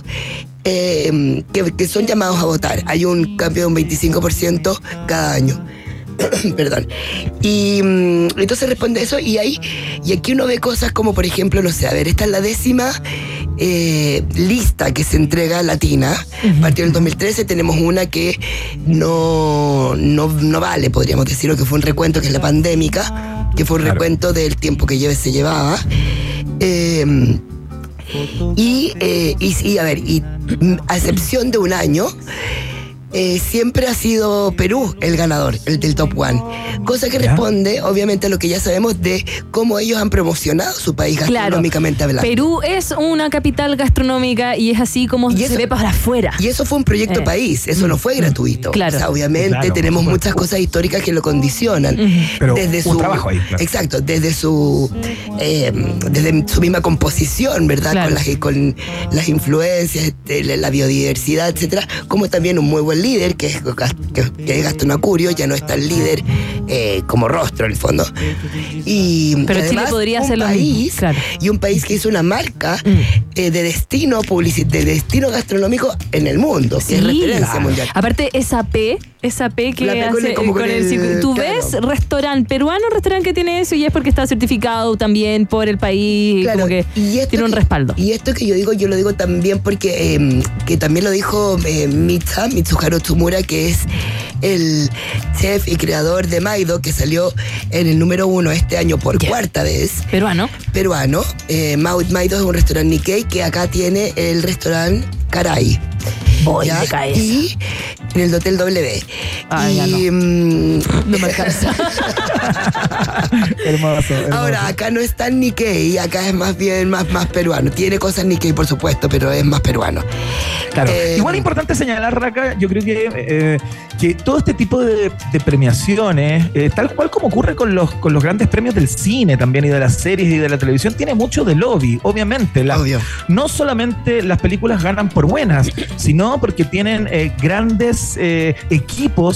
O: eh, que, que son llamados a votar. Hay un cambio de un 25% cada año. Perdón. Y mm, entonces responde eso y ahí, y aquí uno ve cosas como, por ejemplo, no sé, a ver, esta es la décima eh, lista que se entrega latina. A partir del 2013 tenemos una que no, no, no vale, podríamos decirlo, que fue un recuento, que es la pandémica, que fue un recuento del tiempo que lleve, se llevaba. Eh, y, eh, y, y, a ver, y mm, a excepción de un año, eh, siempre ha sido Perú el ganador, el del top one. Cosa que responde, obviamente, a lo que ya sabemos de cómo ellos han promocionado su país
H: Claro.
O: gastronómicamente hablando.
H: Perú es una capital gastronómica y es así como se ve para afuera.
O: Y eso fue un proyecto
H: Eh.
O: país, eso no fue gratuito.
H: Claro.
O: O sea, obviamente
G: Claro,
O: tenemos muchas cosas históricas que lo condicionan.
G: Pero
O: desde
G: un
O: su
G: trabajo ahí, claro.
O: Exacto, desde su eh, desde su misma composición, ¿verdad?
H: Claro.
O: Con, las, con las influencias, este, la biodiversidad, etcétera, como también un muy buen líder, que es, que, es Gastón Acurio, ya no es tan líder eh, como rostro en el fondo. Y
H: Pero Chile podría
O: un
H: lo mismo,
O: país
H: claro.
O: y un país que hizo una marca
H: Mm.
O: eh, de destino publici- de destino gastronómico en el mundo, que es referencia mundial.
H: Aparte, SAP esa P que
O: La P con
H: hace
O: el- como
H: con
O: con
H: el. Tú
O: claro.
H: ves restaurante peruano, restaurante que tiene eso y es porque está certificado también por el país,
O: Claro,
H: como que
O: y esto
H: tiene un
O: que-
H: respaldo.
O: Y esto que yo digo, yo lo digo también porque eh, que también lo dijo eh, Mitsa, Mitsuharu Tsumura, que es el chef y creador de Maido, que salió en el número uno este año por cuarta vez.
H: Peruano.
O: Peruano. Eh, Maido es un restaurante Nikkei que acá tiene el restaurante Caray.
H: Cabeza.
O: Y en el Hotel W.
H: Ah,
O: y, mm,
H: No me alcanza.
G: Hermoso, hermoso.
O: Ahora, acá no es tan Nikkei, acá es más bien más, más peruano. Tiene cosas Nikkei, por supuesto, pero es más peruano.
G: Claro.
O: Eh,
G: Igual es importante señalar, Raca, yo creo que, eh, que todo este tipo de, de premiaciones, eh, tal cual como ocurre con los, con los grandes premios del cine también y de las series y de la televisión, tiene mucho de lobby, obviamente. La- No solamente las películas ganan por buenas, sino porque tienen eh, grandes eh,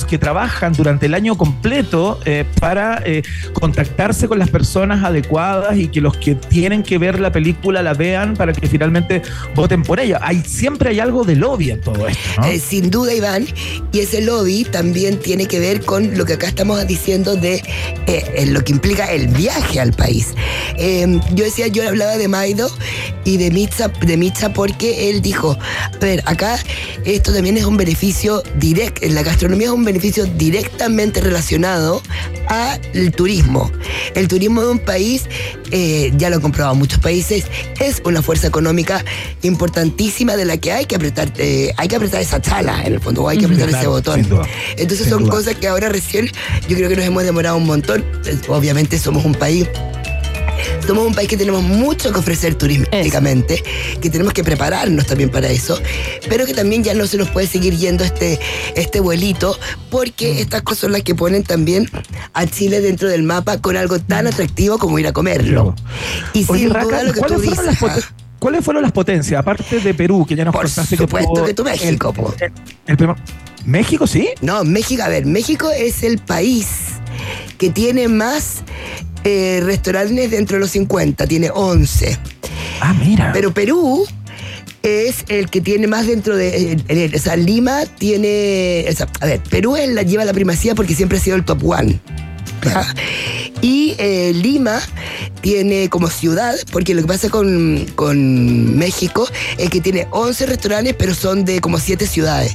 G: que trabajan durante el año completo eh, para eh, contactarse con las personas adecuadas y que los que tienen que ver la película la vean para que finalmente voten por ella. Hay, siempre hay algo de lobby en todo esto.
O: Eh, sin duda, Iván, y ese lobby también tiene que ver con lo que acá estamos diciendo de en lo que implica el viaje al país. Eh, yo decía, yo hablaba de Maido y de Mitza, de Mitza porque él dijo, a ver, acá esto también es un beneficio directo, la gastronomía es un beneficio directamente relacionado al turismo. El turismo de un país, eh, ya lo han comprobado muchos países, es una fuerza económica importantísima de la que hay que apretar, eh, hay que apretar esa chala en el fondo, o hay que
G: Ujú.
O: apretar ese botón.
G: duda.
O: Entonces son
G: duda.
O: cosas que ahora recién, yo creo que nos hemos demorado un montón. Obviamente somos un país somos un país que tenemos mucho que ofrecer turísticamente, que tenemos que prepararnos también para eso, pero que también ya no se nos puede seguir yendo este, este vuelito, porque estas cosas son las que ponen también a Chile dentro del mapa con algo tan atractivo como ir a comerlo. Y
G: Oye,
O: sin
G: Raca,
O: duda lo que
G: ¿cuáles
O: tú dices,
G: ¿Cuáles fueron las potencias? Aparte de Perú, que ya nos
O: Por
G: contaste
O: supuesto
G: tuvo
O: que tú México, po.
G: el- el primer- ¿México sí?
O: No, México, a ver, México es el país que tiene más eh, restaurantes dentro de los 50, tiene 11.
G: Ah, mira.
O: Pero Perú es el que tiene más dentro de. eh, eh, o sea, Lima tiene. o sea, a ver, Perú es la, lleva la primacía porque siempre ha sido el top one. Y eh, Lima tiene como ciudad, porque lo que pasa con, con México es que tiene 11 restaurantes, pero son de como 7 ciudades.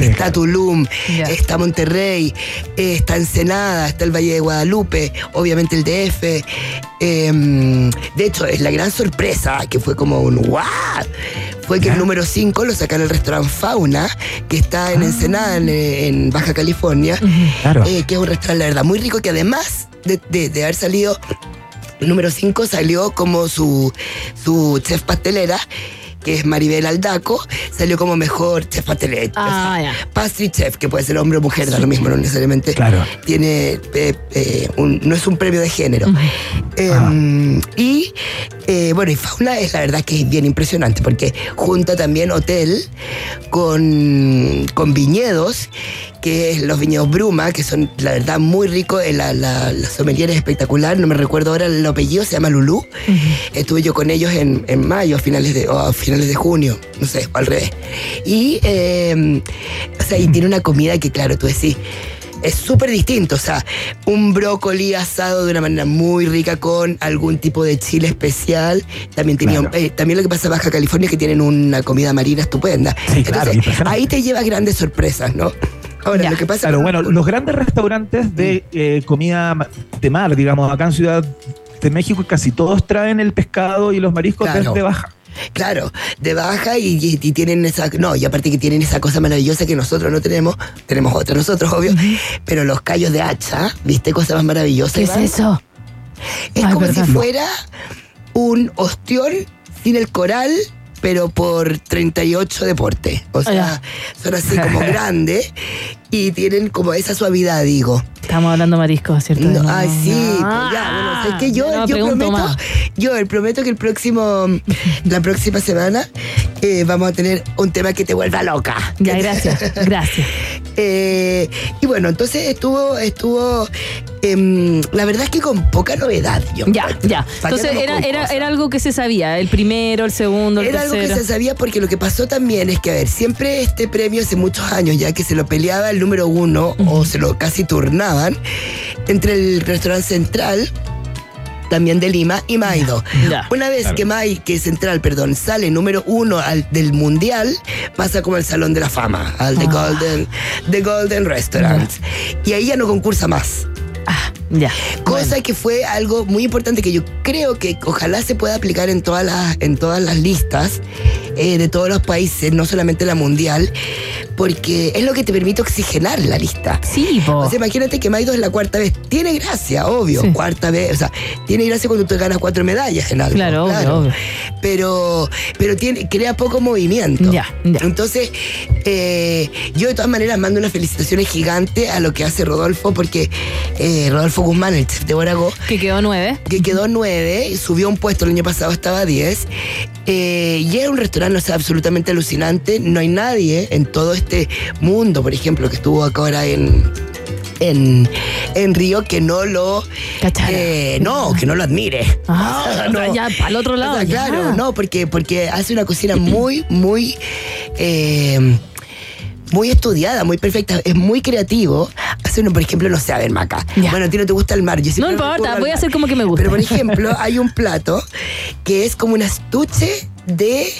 O: está Tulum, está Monterrey, eh, está Ensenada, está el Valle de Guadalupe, obviamente el DF. em, de hecho, es la gran sorpresa, que fue como un ¡guau! Fue que el número 5 lo sacaron el restaurante Fauna, que está en Ensenada, en, en Baja California,
G: Claro.
O: eh, que es un restaurante, la verdad, muy rico, que además de, de- de haber salido, el número 5 salió como su, su chef pastelera, que es Maribel Aldaco, salió como mejor chef pastelera.
H: Ah, ya.
O: Pastry chef, que puede ser hombre o mujer, da lo mismo, no necesariamente tiene, eh, eh, un- no es un premio de género. Eh, Y eh, bueno, y Fauna es la verdad que es bien impresionante porque junta también hotel con, con viñedos, que es los viñedos Bruma, que son la verdad muy ricos. eh, La, la, la sommelier es espectacular, no me recuerdo ahora el apellido, se llama Lulú. Estuve yo con ellos en, en mayo, a finales de, o a finales de junio, no sé, o al revés. Y, eh, o sea, y tiene una comida que, claro, tú decís, es súper distinto. O sea, un brócoli asado de una manera muy rica con algún tipo de chile especial. También tenía, eh, también lo que pasa en Baja California es que tienen una comida marina estupenda.
G: claro,
O: Entonces,
G: impresionante.
O: ahí te lleva grandes sorpresas, ¿no? Ahora, lo que pasa
G: Claro, bueno, los grandes restaurantes de eh, comida de mar, digamos, acá en Ciudad de México, casi todos traen el pescado y los mariscos
O: Claro.
G: desde baja.
O: Claro, de baja y, y- y tienen esa. No, y aparte que tienen esa cosa maravillosa que nosotros no tenemos, tenemos otra nosotros, obvio, pero los callos de hacha, ¿viste? Cosa más maravillosa.
H: ¿Qué es eso?
O: Es
H: Ay,
O: como
H: perdón.
O: si fuera un ostión sin el coral, pero por 38 deporte. O sea, son así como grandes y tienen como esa suavidad, digo.
H: Estamos hablando mariscos, ¿cierto?
O: No, ay, sí, pues ya,
H: Ah,
O: es que yo,
H: no
O: yo prometo,
H: más.
O: yo prometo que el próximo, la próxima semana eh, vamos a tener un tema que te vuelva loca.
H: Ya, gracias, gracias.
O: Eh, y bueno, entonces estuvo, estuvo, em, la verdad es que con poca novedad. Yo
H: Ya, ya. Entonces era, era, era algo que se sabía, el primero, el segundo, el
O: Era algo que
H: tercero.
O: se sabía porque lo que pasó también es que, a ver, siempre este premio hace muchos años ya que se lo peleaba el número uno o se lo casi turnaban entre el restaurante central también de Lima y Maido. Una vez
H: Claro.
O: que Mai, que Central, perdón, sale número uno al, del mundial, pasa como al Salón de la Fama, al The Golden, The Golden Restaurant. Y ahí ya no concursa más.
H: Ya.
O: Cosa que fue algo muy importante que yo creo que ojalá se pueda aplicar en todas las, en todas las listas eh, de todos los países, no solamente la mundial, porque es lo que te permite oxigenar la lista.
H: Sí, po.
O: O sea, imagínate que Maido es la cuarta vez. Tiene gracia, obvio.
H: Sí.
O: Cuarta vez. O sea, tiene gracia cuando tú ganas cuatro medallas en algo.
H: Claro, obvio, obvio.
O: Pero, pero tiene, crea poco movimiento.
H: Ya, ya.
O: Entonces, eh, yo de todas maneras mando unas felicitaciones gigantes a lo que hace Rodolfo, porque eh, Rodolfo Guzmán, el chef de Borago,
H: Que quedó nueve.
O: que quedó nueve, subió un puesto el año pasado, estaba a 10. Eh, y era un restaurante, o sea, absolutamente alucinante. No hay nadie en todo este mundo, por ejemplo, que estuvo acá ahora en. En, en Río que no lo eh, no que no lo admire
H: Ah, ya, pa'l otro lado,
O: O sea,
H: ya.
O: claro no porque porque hace una cocina muy muy eh, muy estudiada, muy perfecta, es muy creativo. Hace uno, por ejemplo, no sé, a ver, Maca. Bueno, a ti no te gusta el mar. Yo
H: No importa, voy a hacer como que me gusta.
O: Pero, por ejemplo, hay un plato que es como un estuche de,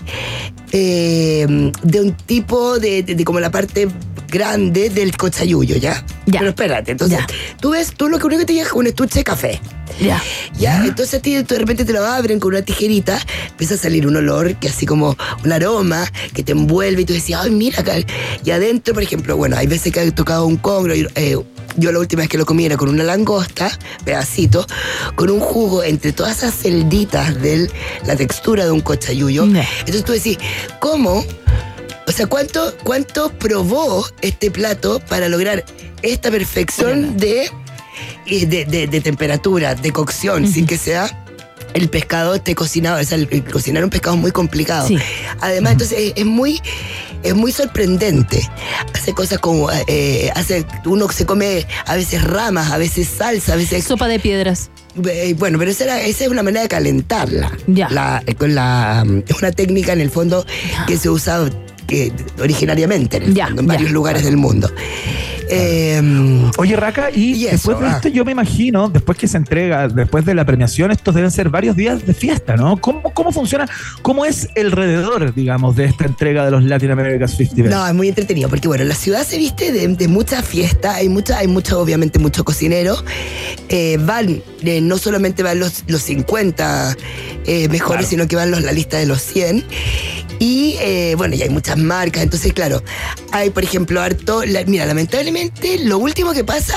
O: eh, de un tipo de, de- de como la parte grande del cochayuyo, ¿ya? Pero espérate, entonces, tú ves, tú lo que único que te llega es un estuche de café.
H: Ya.
O: Ya, entonces a ti de repente te lo abren con una tijerita, empieza a salir un olor que así como un aroma que te envuelve y tú decías, ay, mira acá. Y adentro, por ejemplo, bueno, hay veces que he tocado un congro, y, eh, yo la última vez que lo comí era con una langosta, pedacito, con un jugo entre todas esas celditas de la textura de un cochayuyo. Entonces tú decís, ¿cómo? O sea, ¿cuánto, ¿cuánto probó este plato para lograr esta perfección de, y de, de- de temperatura, de cocción, sin que sea el pescado esté cocinado? O sea, el, el cocinar un pescado es muy complicado.
H: Sí.
O: Además, entonces es, es muy, es muy sorprendente. Hace cosas como, eh, hace, uno se come a veces ramas, a veces salsa, a veces...
H: Sopa de piedras.
O: Eh, Bueno, pero esa, era- esa es una manera de calentarla.
H: Ya.
O: La, eh, con la, es una técnica en el fondo que se usa que, originariamente en, el
H: Ya,
O: fondo, en
H: ya.
O: varios lugares del mundo. Eh,
G: Oye, Raka, y,
O: eso,
G: después de
O: ah.
G: esto, yo me imagino, después que se entrega, después de la premiación, estos deben ser varios días de fiesta, ¿no? ¿Cómo, cómo funciona? ¿Cómo es el alrededor, digamos, de esta entrega de los Latin America's Festival?
O: No, es muy entretenido porque bueno, la ciudad se viste de, de mucha fiesta, hay mucha, hay mucho, obviamente, mucho cocinero. Eh, van, eh, no solamente van los, los 50 eh, mejores,
G: Claro.
O: sino que van los, la lista de los 100. Y eh, bueno, y hay muchas marcas, entonces claro, hay por ejemplo harto, la- mira, lamentablemente lo último que pasa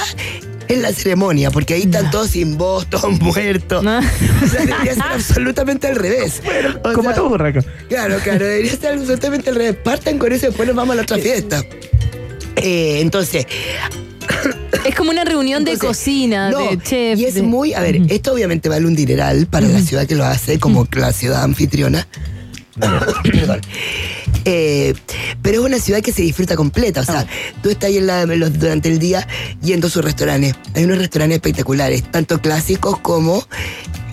O: es la ceremonia, porque ahí están todos sin voz, todos muertos. O sea, debería ser absolutamente al revés. O
G: Como tú, Raka.
O: Claro, claro, debería ser absolutamente al revés. Partan con eso y después nos vamos a la otra fiesta. Eh, entonces,
H: Es como una reunión de cocina,
O: no,
H: de chef.
O: y es
H: de-
O: muy, a ver, esto obviamente vale un dineral para la ciudad que lo hace, como la ciudad anfitriona. Perdón. Eh, pero es una ciudad que se disfruta completa. O sea, tú estás ahí en la- en los- durante el día yendo a sus restaurantes. Hay unos restaurantes espectaculares, tanto clásicos como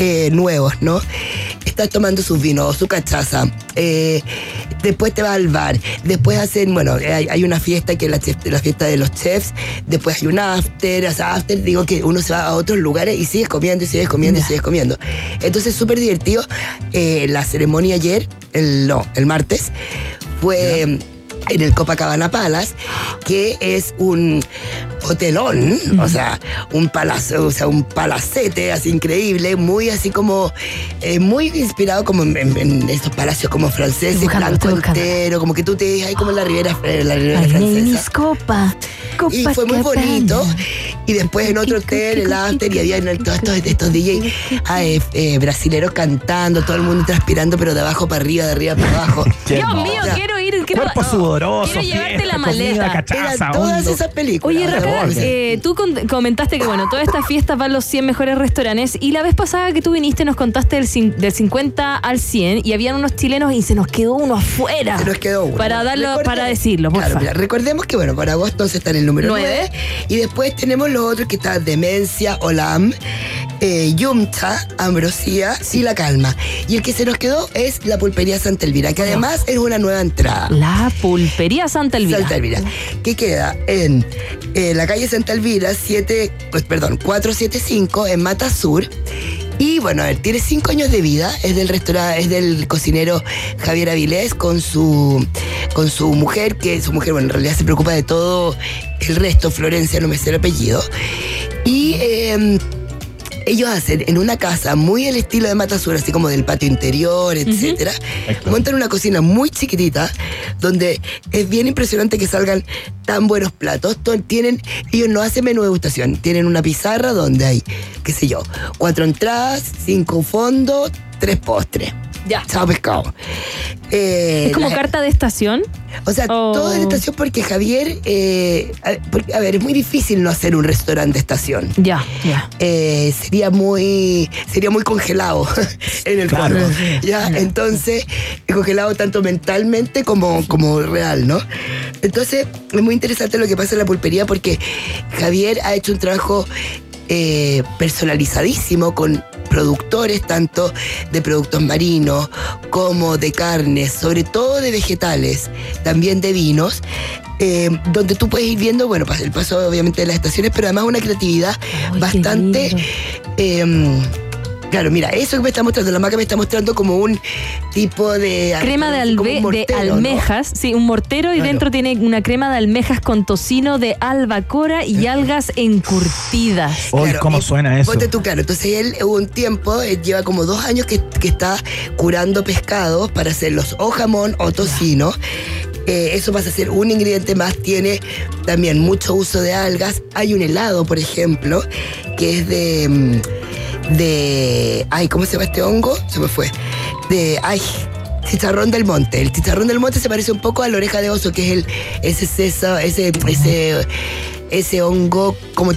O: eh, nuevos, ¿no? Estás tomando sus vinos, su cachaza. eh, después te vas al bar. Después hacen, bueno, hay, hay una fiesta que es la, chef- la fiesta de los chefs. Después hay un after. O sea, after, digo que uno se va a otros lugares y sigues comiendo y sigues comiendo y sigues comiendo. Entonces, súper divertido. La ceremonia ayer, el, no, el martes, fue en el Copacabana Palace, que es un hotelón, o sea, un palacio, o sea, un palacete así increíble, muy así como, eh, muy inspirado como en, en- en estos palacios como franceses,
H: Buscando,
O: blanco entero, como que tú te ves ahí como en la Ribera, en la Ribera
H: Ay,
O: francesa.
H: mis copa.
O: Y fue muy bonito. Y después en otro hotel, el after, y había todos estos, estos DJs ah, eh, eh, brasileros cantando, todo el mundo transpirando, pero de abajo para arriba, de arriba para abajo.
H: Dios mío, quiero ir. Quiero,
G: Cuerpo sudoroso,
H: quiero llevarte
G: fiesta,
H: la maleta.
G: comida, cachaza,
O: todas esas películas.
H: Oye, Raca, eh, tú comentaste que, bueno, todas estas fiestas van los 100 mejores restaurantes y la vez pasada que tú viniste nos contaste del, del 50 al 100 y habían unos chilenos y se nos quedó uno afuera.
O: Se nos quedó uno.
H: Para darlo, para decirlo, por
O: Claro,
H: favor.
O: mira, recordemos que bueno, para agosto está en el número
H: Nueve.
O: 9. Y después tenemos los otros que están Demencia, Olam, eh, Yumcha, Ambrosía y La Calma. Y el que se nos quedó es la Pulpería Santa Elvira, que además es una nueva entrada.
H: La pulpería Santa Elvira.
O: Santa Elvira, que queda en eh, la calle Santa Elvira, 7, pues perdón, 475 en Mata Sur. Y bueno, a ver, tiene cinco años de vida, es del restaurante, es del cocinero Javier Avilés con su, con su mujer, que su mujer, bueno, en realidad se preocupa de todo el resto, Florencia, no me sé el apellido. Y eh, ellos hacen en una casa muy al estilo de Matasur, así como del patio interior, etcétera. Montan una cocina muy chiquitita, donde es bien impresionante que salgan tan buenos platos. To- Tienen, ellos no hacen menú de degustación, tienen una pizarra donde hay, qué sé yo, cuatro entradas, cinco fondos, tres postres.
H: Ya.
O: Chao pescado. Eh,
H: ¿Es como
O: la-
H: carta de estación?
O: o sea, todo de estación porque Javier, eh, a, porque, a ver, es muy difícil no hacer un restaurante de estación.
H: Ya, ya.
O: Eh, sería muy, sería muy congelado en el
G: Claro.
O: Ya, entonces, congelado tanto mentalmente como, como real, ¿no? Entonces, es muy interesante lo que pasa en la pulpería porque Javier ha hecho un trabajo eh, personalizadísimo con productores tanto de productos marinos como de carnes, sobre todo de vegetales, también de vinos, eh, donde tú puedes ir viendo, bueno, pas- el paso obviamente de las estaciones, pero además una creatividad bastante... eh, Claro, mira, eso que me está mostrando, la marca me está mostrando como un tipo de...
H: Crema de, almejas, sí, un mortero y
O: Claro.
H: dentro tiene una crema de almejas con tocino de albacora y algas encurtidas.
G: Uy,
O: Claro,
G: ¿cómo
O: y
G: suena eso?
O: Ponte tú, claro. Entonces él hubo un tiempo, eh, lleva como dos años que, que está curando pescados para hacerlos o jamón o tocino. Eh, eso pasa a ser un ingrediente más. Tiene también mucho uso de algas. Hay un helado, por ejemplo, que es de. De. Ay, ¿cómo se llama este hongo? Se me fue. De. Ay. Chicharrón del monte. El chicharrón del monte se parece un poco a la oreja de oso, que es el ese ese ese ese hongo como